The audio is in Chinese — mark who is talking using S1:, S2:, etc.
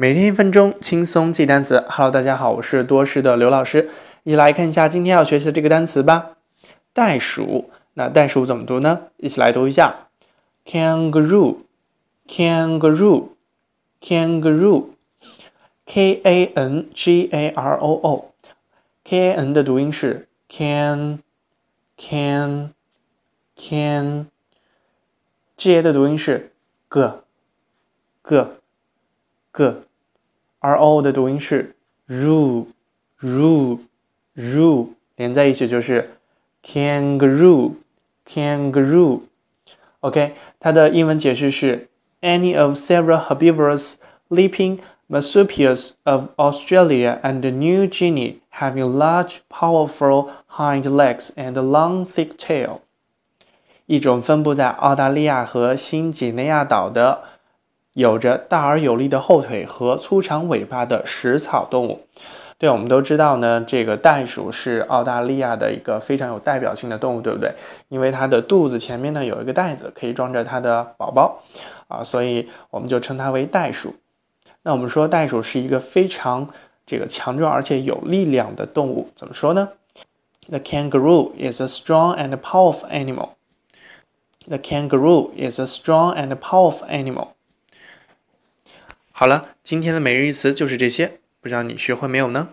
S1: 每天一分钟，轻松记单词。Hello，大家好，我是多事的刘老师。一起来看一下今天要学习的这个单词吧。袋鼠，那袋鼠怎么读呢？一起来读一下：kangaroo，kangaroo，kangaroo，k a n g a r o o，k a n 的读音是 can，can，can，g a 的读音是 g，g，g。r o 的读音是 roo，roo，roo，连在一起就是 kangaroo，kangaroo。OK，它的英文解释是 any of several herbivorous leaping marsupials of Australia and New Guinea having large, powerful hind legs and long, thick tail。一种分布在澳大利亚和新几内亚岛的。 有着大而有力的后腿和粗长尾巴的食草动物。对，我们都知道呢，这个袋鼠是澳大利亚的一个非常有代表性的动物，对不对？因为它的肚子前面呢有一个袋子，可以装着它的宝宝啊，所以我们就称它为袋鼠。那我们说袋鼠是一个非常这个强壮而且有力量的动物，怎么说呢？The kangaroo is a strong and powerful animal. The kangaroo is a strong and powerful animal. 好了，今天的每日一词就是这些，不知道你学会没有呢？